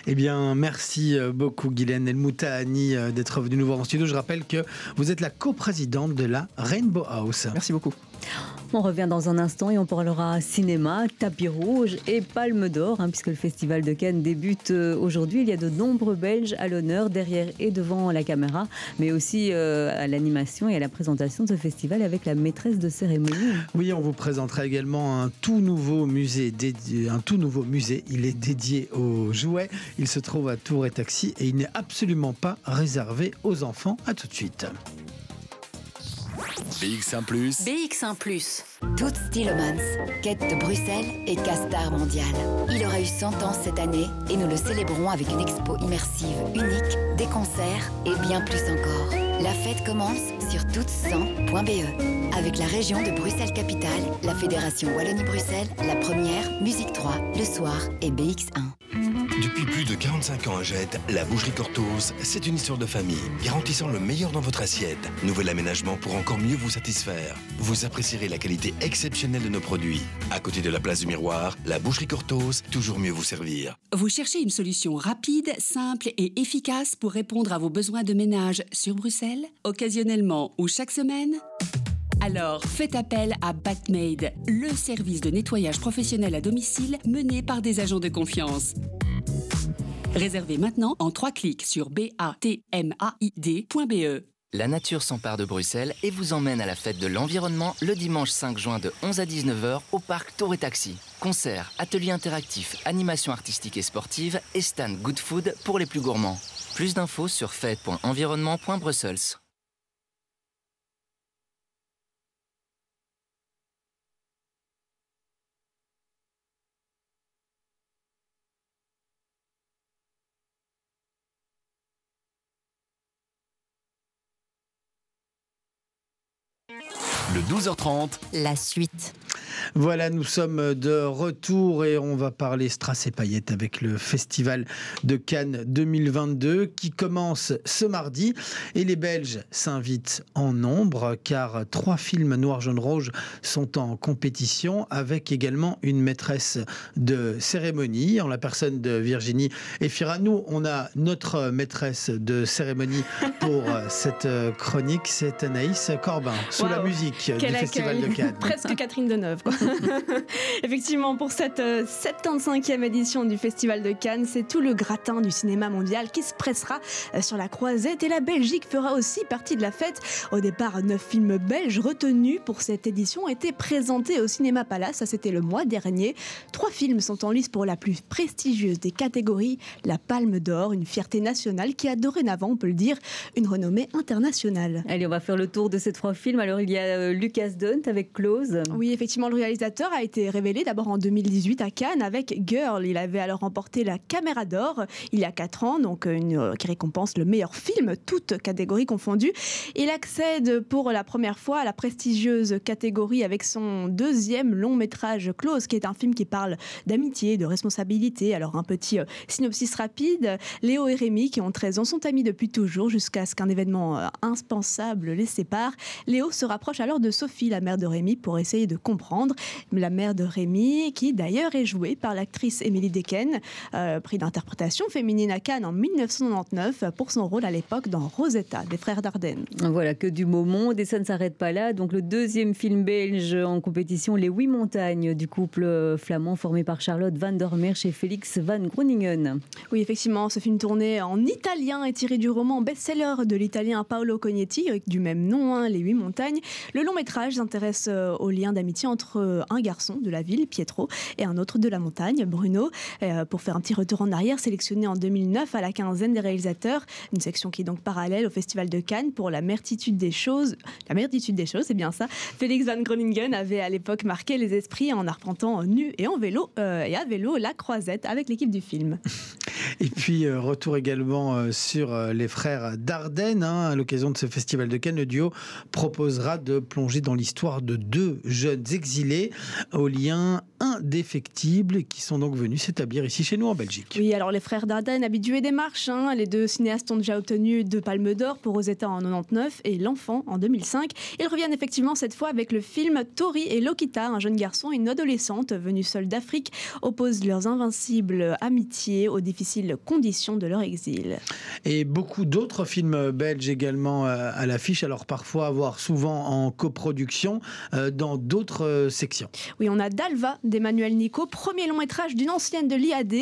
Eh bien, merci euh, beaucoup Guylaine Elmoutahani euh, d'être venu nous voir en studio. Je rappelle que vous êtes la coprésidente de la Rainbow House. Merci beaucoup. On revient dans un instant et on parlera cinéma, tapis rouge et palme d'or, hein, puisque le Festival de Cannes débute euh, aujourd'hui. Il y a de nombreux Belges à l'honneur, derrière et devant la caméra, mais aussi euh, à l'animation et à la présentation de ce festival avec la maîtresse de cérémonie. Oui, on vous présentera également un tout nouveau musée dédié, un tout nouveau musée. Il est dédié aux jouets. Il se trouve à Tour et Taxi et il n'est absolument pas réservé aux enfants. À tout de suite. BX1 ⁇ BX1 ⁇ Toots Tillemans, quête de Bruxelles et castar mondial. Il aura eu 100 ans cette année et nous le célébrons avec une expo immersive unique, des concerts et bien plus encore. La fête commence sur toots100.be avec la région de Bruxelles-Capitale, la Fédération Wallonie-Bruxelles, la première, Musique 3, le soir et BX1. Plus de 45 ans à Jette, la boucherie Cortose, c'est une histoire de famille, garantissant le meilleur dans votre assiette. Nouvel aménagement pour encore mieux vous satisfaire. Vous apprécierez la qualité exceptionnelle de nos produits. À côté de la place du miroir, la boucherie Cortose, toujours mieux vous servir. Vous cherchez une solution rapide, simple et efficace pour répondre à vos besoins de ménage sur Bruxelles, occasionnellement ou chaque semaine? Alors, faites appel à Batmade, le service de nettoyage professionnel à domicile mené par des agents de confiance. Réservez maintenant en trois clics sur batmaid.be. La nature s'empare de Bruxelles et vous emmène à la fête de l'environnement le dimanche 5 juin de 11 à 19h au parc Tour et Taxi. Concerts, ateliers interactifs, animations artistiques et sportives et stand Good Food pour les plus gourmands. Plus d'infos sur fête.environnement.brussels. Le 12h30. La suite. Voilà, nous sommes de retour et on va parler Strass et paillettes avec le Festival de Cannes 2022 qui commence ce mardi. Et les Belges s'invitent en nombre car trois films noir, jaune, rouge sont en compétition avec également une maîtresse de cérémonie en la personne de Virginie Efira. Nous, on a notre maîtresse de cérémonie pour cette chronique, c'est Anaïs Corbin, sous la musique du Festival de *laughs* Cannes. Presque Catherine Deneuve. Quoi. *laughs* Effectivement, pour cette 75e euh, édition du Festival de Cannes, c'est tout le gratin du cinéma mondial qui se pressera euh, sur la croisette et la Belgique fera aussi partie de la fête. Au départ, neuf films belges retenus pour cette édition étaient présentés au Cinéma Palace, ça c'était le mois dernier. Trois films sont en lice pour la plus prestigieuse des catégories, la Palme d'Or, une fierté nationale qui a dorénavant, on peut le dire, une renommée internationale. Allez, on va faire le tour de ces trois films. Alors il y a euh, Lucas avec Close. Oui, effectivement, le réalisateur a été révélé d'abord en 2018 à Cannes avec Girl. Il avait alors remporté la Caméra d'Or il y a 4 ans, donc une, euh, qui récompense le meilleur film, toutes catégories confondues. Il accède pour la première fois à la prestigieuse catégorie avec son deuxième long métrage Close, qui est un film qui parle d'amitié, de responsabilité. Alors un petit euh, synopsis rapide. Léo et Rémi, qui ont 13 ans, sont amis depuis toujours jusqu'à ce qu'un événement euh, impensable les sépare. Léo se rapproche alors de Sophie, la mère de Rémi, pour essayer de comprendre la mère de Rémi, qui d'ailleurs est jouée par l'actrice Émilie Decken, euh, prix d'interprétation féminine à Cannes en 1999 pour son rôle à l'époque dans Rosetta, des frères Dardenne. Voilà, que du beau monde et ça ne s'arrête pas là. Donc le deuxième film belge en compétition, Les Huit Montagnes, du couple flamand formé par Charlotte Van der Merch et Félix Van Groningen. Oui, effectivement, ce film tourné en italien est tiré du roman best-seller de l'italien Paolo Cognetti, du même nom, hein, Les Huit Montagnes. Le long métrage s'intéresse euh, au lien d'amitié entre euh, un garçon de la ville, Pietro, et un autre de la montagne, Bruno. Euh, pour faire un petit retour en arrière, sélectionné en 2009 à la quinzaine des réalisateurs, une section qui est donc parallèle au Festival de Cannes pour la mertitude des choses. La mertitude des choses, c'est bien ça. Félix Van Groningen avait à l'époque marqué les esprits en arpentant nu et en vélo et à vélo la croisette avec l'équipe du film. *laughs* Et puis, retour également sur les frères Dardenne. Hein, à l'occasion de ce festival de Cannes, le duo proposera de plonger dans l'histoire de deux jeunes exilés aux liens indéfectibles qui sont donc venus s'établir ici chez nous en Belgique. Oui, alors les frères Dardenne habitués des marches. Hein, les deux cinéastes ont déjà obtenu deux palmes d'or pour Rosetta en 99 et L'Enfant en 2005. Ils reviennent effectivement cette fois avec le film Tori et Lokita, un jeune garçon et une adolescente venus seuls d'Afrique opposent leurs invincibles amitiés aux difficiles conditions de leur exil. Et beaucoup d'autres films belges également euh, à l'affiche, alors parfois, voire souvent en coproduction euh, dans d'autres euh, sections. Oui, on a Dalva d'Emmanuel Nico, premier long métrage d'une ancienne de l'IAD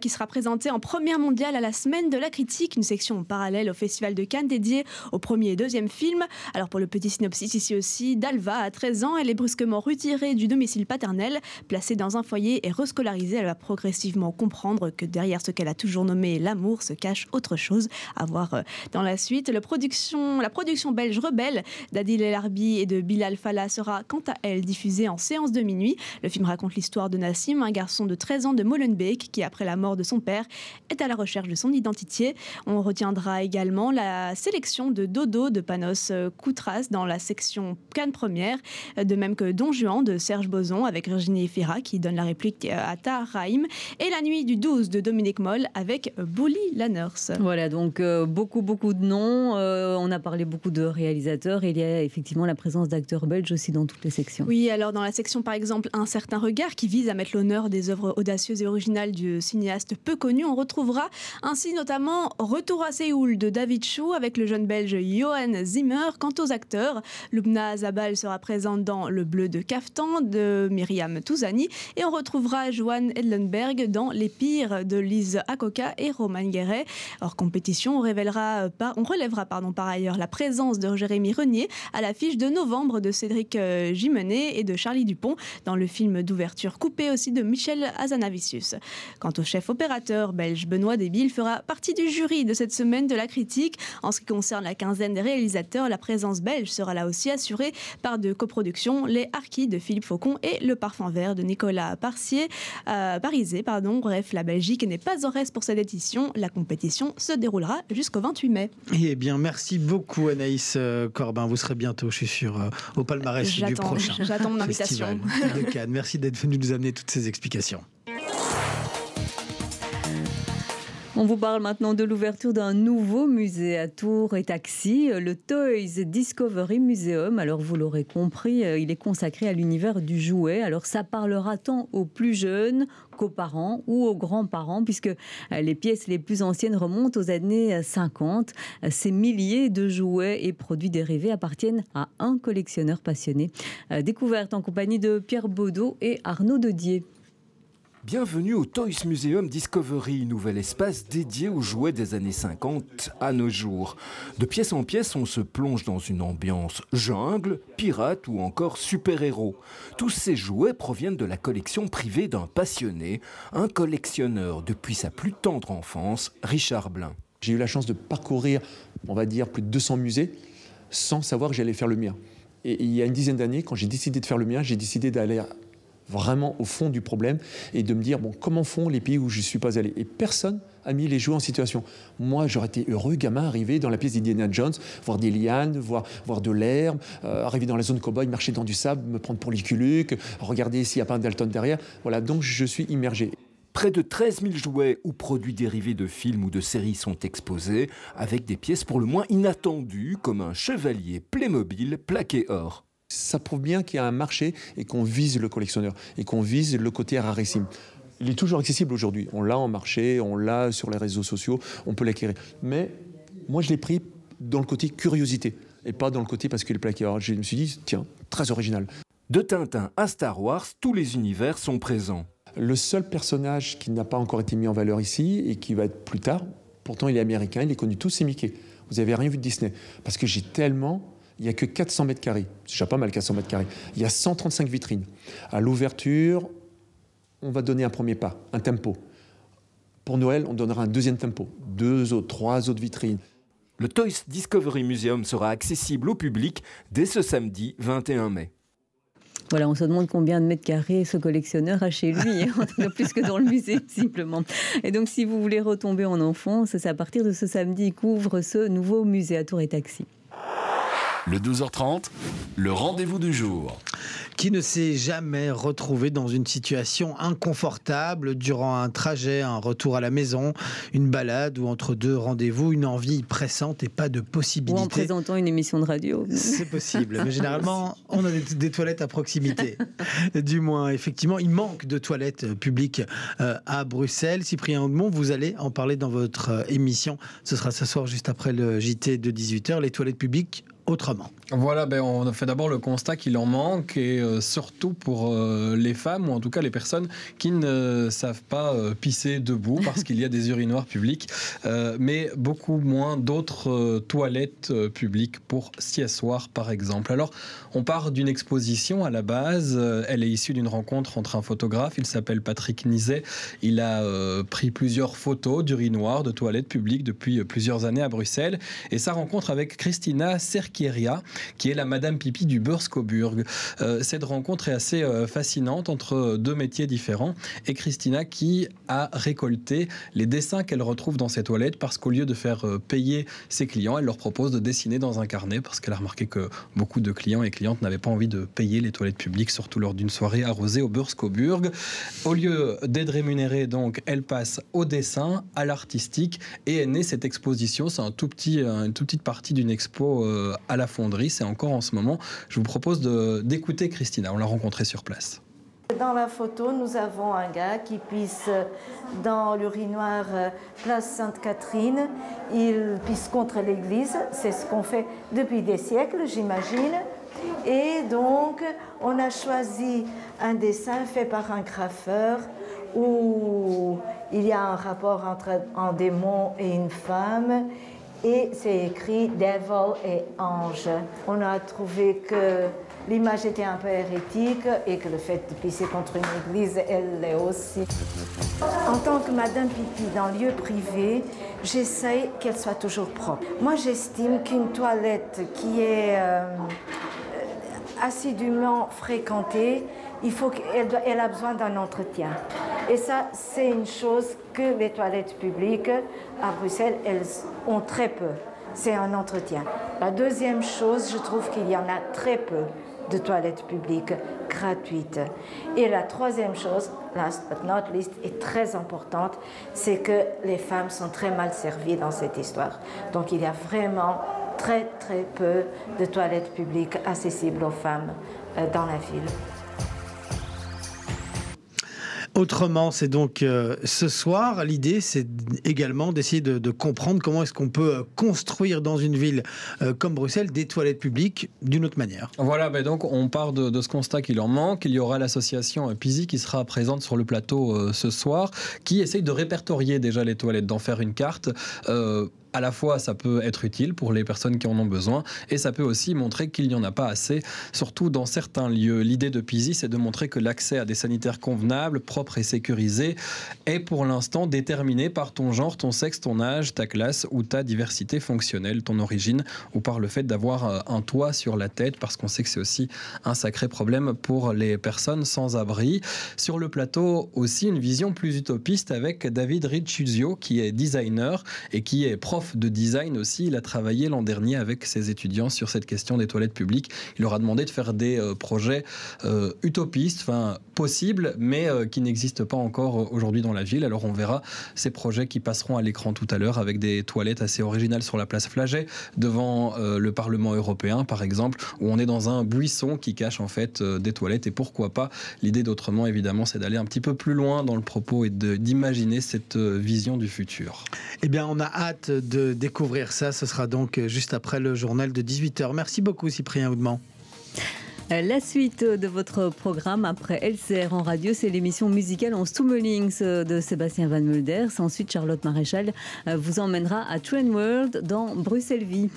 qui sera présenté en première mondiale à la semaine de la critique, une section parallèle au Festival de Cannes dédiée au premier et deuxième film. Alors pour le petit synopsis ici aussi, Dalva a 13 ans, elle est brusquement retirée du domicile paternel, placée dans un foyer et rescolarisée. Elle va progressivement comprendre que derrière ce qu'elle a toujours nommé l'amour se cache autre chose. À voir euh, dans la suite. Le production, la production belge Rebelle d'Adil El Arbi et de Bilal Fallah sera quant à elle diffusée en séance de minuit. Le film raconte l'histoire de Nassim, un garçon de 13 ans de Molenbeek qui, après la mort de son père, est à la recherche de son identité. On retiendra également la sélection de Dodo de Panos euh, Koutras dans la section Cannes première, de même que Don Juan de Serge Boson avec Virginie Fira qui donne la réplique à Tahar Rahim et La nuit du 12 de Dominique Moll avec Bouli la nurse. Voilà donc euh, beaucoup beaucoup de noms. Euh, on a parlé beaucoup de réalisateurs. Il y a effectivement la présence d'acteurs belges aussi dans toutes les sections. Oui, alors dans la section par exemple Un certain regard qui vise à mettre l'honneur des œuvres audacieuses et originales du cinéaste peu connu, on retrouvera ainsi notamment Retour à Séoul de David Chou avec le jeune belge Johan Zimmer. Quant aux acteurs, Lubna Zabal sera présente dans Le Bleu de Kaftan de Myriam Touzani et on retrouvera Johan Edlenberg dans Les Pires de Lise Akoka et Roman Guéret. Hors compétition, on, révélera, euh, on relèvera pardon, par ailleurs la présence de Jérémy Renier à l'affiche de novembre de Cédric euh, Gimenet et de Charlie Dupont dans le film d'ouverture coupé aussi de Michel Azanavicius. Quant au chef opérateur belge Benoît Débil fera partie du jury de cette semaine de la critique. En ce qui concerne la quinzaine des réalisateurs, la présence belge sera là aussi assurée par de coproductions Les Harkis de Philippe Faucon et Le Parfum Vert de Nicolas Parcier, euh, Parisé. Pardon. Bref, la Belgique n'est pas au reste pour cette édition. La compétition se déroulera jusqu'au 28 mai. Eh bien, merci beaucoup Anaïs euh, Corbin. Vous serez bientôt, je suis sûr, euh, au palmarès du prochain. J'attends mon invitation. de Cannes. Merci d'être venu nous amener toutes ces explications. On vous parle maintenant de l'ouverture d'un nouveau musée à Tours et Taxi, le Toys Discovery Museum. Alors vous l'aurez compris, euh, il est consacré à l'univers du jouet. Alors ça parlera tant aux plus jeunes qu'aux parents ou aux grands-parents, puisque euh, les pièces les plus anciennes remontent aux années 50. Ces milliers de jouets et produits dérivés appartiennent à un collectionneur passionné. Euh, découverte en compagnie de Pierre Baudot et Arnaud Dedier. Bienvenue au Toys Museum Discovery, nouvel espace dédié aux jouets des années 50 à nos jours. De pièce en pièce, on se plonge dans une ambiance jungle, pirate ou encore super-héros. Tous ces jouets proviennent de la collection privée d'un passionné, un collectionneur depuis sa plus tendre enfance, Richard Blin. J'ai eu la chance de parcourir, on va dire, plus de 200 musées sans savoir que j'allais faire le mien. Et il y a une dizaine d'années, quand j'ai décidé de faire le mien, j'ai décidé d'aller vraiment au fond du problème et de me dire bon comment font les pays où je ne suis pas allé? Et personne a mis les jouets en situation. Moi, j'aurais été heureux, gamin, arriver dans la pièce d'Indiana Jones, voir des lianes, voir, voir de l'herbe, euh, arriver dans la zone cowboy, marcher dans du sable, me prendre pour l'iculuc, regarder s'il n'y a pas un Dalton derrière. Voilà, donc je suis immergé. Près de 13 000 jouets ou produits dérivés de films ou de séries sont exposés, avec des pièces pour le moins inattendues, comme un chevalier Playmobil plaqué or ça prouve bien qu'il y a un marché et qu'on vise le collectionneur et qu'on vise le côté rarissime. Il est toujours accessible aujourd'hui. On l'a en marché, on l'a sur les réseaux sociaux, on peut l'acquérir. Mais moi, je l'ai pris dans le côté curiosité et pas dans le côté parce qu'il est plaqué. Alors, je me suis dit, tiens, très original. De Tintin à Star Wars, tous les univers sont présents. Le seul personnage qui n'a pas encore été mis en valeur ici et qui va être plus tard, pourtant il est américain, il est connu tous, c'est Mickey. Vous n'avez rien vu de Disney. Parce que j'ai tellement il n'y a que 400 mètres carrés. C'est déjà pas mal 400 mètres carrés. Il y a 135 vitrines. À l'ouverture, on va donner un premier pas, un tempo. Pour Noël, on donnera un deuxième tempo, deux autres, trois autres vitrines. Le Toys Discovery Museum sera accessible au public dès ce samedi 21 mai. Voilà, on se demande combien de mètres carrés ce collectionneur a chez lui, hein. *laughs* plus que dans le musée, simplement. Et donc, si vous voulez retomber en enfance, c'est à partir de ce samedi, il couvre ce nouveau musée à Tour et Taxi. Le 12h30, le rendez-vous du jour. Qui ne s'est jamais retrouvé dans une situation inconfortable durant un trajet, un retour à la maison, une balade ou entre deux rendez-vous, une envie pressante et pas de possibilité. Ou en présentant une émission de radio. C'est possible, mais *laughs* généralement, on a des, des, toilettes à proximité. *laughs* du moins, effectivement, il manque de toilettes publiques euh, à Bruxelles. Cyprien Audemont, vous allez en parler dans votre euh, émission. Ce sera ce soir, juste après le JT de 18h. Les toilettes publiques autrement. Voilà, ben on fait d'abord le constat qu'il en manque et euh, surtout pour euh, les femmes ou en tout cas les personnes qui ne savent pas euh, pisser debout *laughs* parce qu'il y a des urinoirs publics, mais beaucoup moins d'autres toilettes publiques pour s'y asseoir par exemple. Alors on part d'une exposition à la base, elle est issue d'une rencontre entre un photographe, il s'appelle Patrick Nizet, il a pris plusieurs photos d'urinoirs, de toilettes publiques depuis plusieurs années à Bruxelles et sa rencontre avec Christina Serkieria qui est la Madame Pipi du Beurskoburg. Euh, cette rencontre est assez euh, fascinante entre deux métiers différents et Christina qui a récolté les dessins qu'elle retrouve dans ses toilettes parce qu'au lieu de faire euh, payer ses clients, elle leur propose de dessiner dans un carnet parce qu'elle a remarqué que beaucoup de clients et clientes n'avaient pas envie de payer les toilettes publiques, surtout lors d'une soirée arrosée au Beurskoburg. Au lieu d'être rémunérée, donc, elle passe au dessin, à l'artistique et est née cette exposition. C'est un tout petit, une toute petite partie d'une expo euh, à la fonderie. C'est encore en ce moment. Je vous propose d'écouter Christina. On l'a rencontrée sur place. Dans la photo, nous avons un gars qui pisse dans l'urinoir euh, place Sainte-Catherine. Il pisse contre l'église. C'est ce qu'on fait depuis des siècles, j'imagine. Et donc, on a choisi un dessin fait par un graffeur où il y a un rapport entre un démon et une femme. Et c'est écrit Devil et ange. On a trouvé que l'image était un peu hérétique et que le fait de pisser contre une église, elle l'est aussi. En tant que Madame Pipi dans lieu privé, j'essaye qu'elle soit toujours propre. Moi, j'estime qu'une toilette qui est euh, assidûment fréquentée, il faut qu'elle elle a besoin d'un entretien. Et ça, c'est une chose que les toilettes publiques à Bruxelles, elles ont très peu. C'est un entretien. La deuxième chose, je trouve qu'il y en a très peu de toilettes publiques gratuites. Et la troisième chose, last but not least, est très importante, c'est que les femmes sont très mal servies dans cette histoire. Donc il y a vraiment très très peu de toilettes publiques accessibles aux femmes euh, dans la ville. Autrement, c'est donc euh, ce soir. L'idée, c'est également d'essayer de, comprendre comment est-ce qu'on peut euh, construire dans une ville euh, comme Bruxelles des toilettes publiques d'une autre manière. Voilà, ben donc on part de, ce constat qu'il en manque. Il y aura l'association Pisi qui sera présente sur le plateau ce soir, qui essaye de répertorier déjà les toilettes, d'en faire une carte. À la fois, ça peut être utile pour les personnes qui en ont besoin, et ça peut aussi montrer qu'il n'y en a pas assez, surtout dans certains lieux. L'idée de Pisi, c'est de montrer que l'accès à des sanitaires convenables, propres et sécurisés est pour l'instant déterminé par ton genre, ton sexe, ton âge, ta classe ou ta diversité fonctionnelle, ton origine, ou par le fait d'avoir euh, un toit sur la tête, parce qu'on sait que c'est aussi un sacré problème pour les personnes sans abri. Sur le plateau aussi une vision plus utopiste avec David Ricciuzio, qui est designer et qui est prof de design aussi. Il a travaillé l'an dernier avec ses étudiants sur cette question des toilettes publiques. Il leur a demandé de faire des euh, projets euh, utopistes, enfin possibles, mais euh, qui n'existent pas encore aujourd'hui dans la ville. Alors on verra ces projets qui passeront à l'écran tout à l'heure avec des toilettes assez originales sur la place Flaget, devant le Parlement européen par exemple, où on est dans un buisson qui cache en fait des toilettes. Et pourquoi pas L'idée d'autrement, évidemment, c'est d'aller un petit peu plus loin dans le propos et d'imaginer cette vision du futur. Eh bien, on a hâte de découvrir ça. Ce sera donc euh, juste après le journal de 18h. Merci beaucoup, Cyprien Houdement. La suite de votre programme après LCR en radio, c'est l'émission musicale en Stummelings de Sébastien Van Mulders. Ensuite, Charlotte Maréchal euh, vous emmènera à Train World dans Bruxelles Vie.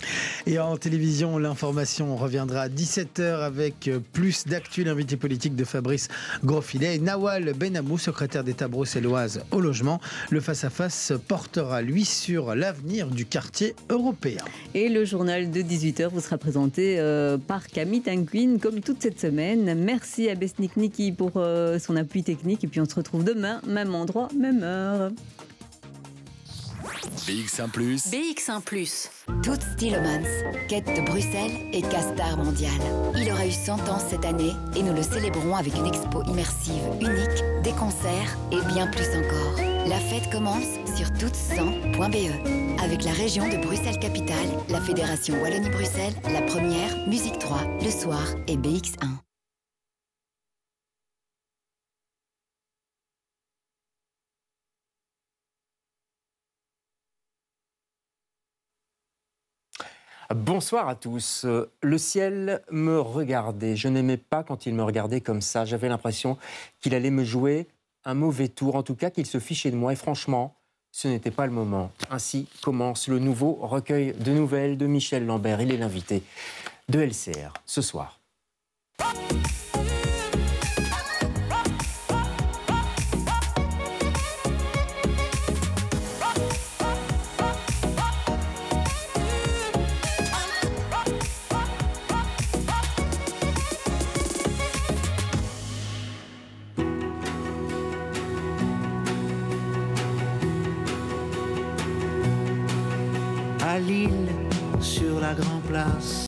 Et en télévision, l'information reviendra à 17h avec euh, plus d'actu. L'invité politique de Fabrice Grosfilet et Nawal Benamou, secrétaire d'État bruxelloise au logement. Le face-à-face portera, lui, sur l'avenir du quartier européen. Et le journal de 18h vous sera présenté euh, par Camille Tanquin, comme toute cette semaine. Merci à Besnik Niki pour euh, son appui technique. Et puis on se retrouve demain, même endroit, même heure. BX1 ⁇ BX1 ⁇ Toutes Stylomans, quête de Bruxelles et Castar mondial. Il aura eu 100 ans cette année et nous le célébrons avec une expo immersive unique, des concerts et bien plus encore. La fête commence sur toutes100.be avec la région de Bruxelles-Capitale, la Fédération Wallonie-Bruxelles, la première, Musique 3, le soir et BX1. Bonsoir à tous. Le ciel me regardait. Je n'aimais pas quand il me regardait comme ça. J'avais l'impression qu'il allait me jouer un mauvais tour, en tout cas qu'il se fichait de moi. Et franchement, ce n'était pas le moment. Ainsi commence le nouveau recueil de nouvelles de Michel Lambert. Il est l'invité de LCR ce soir. À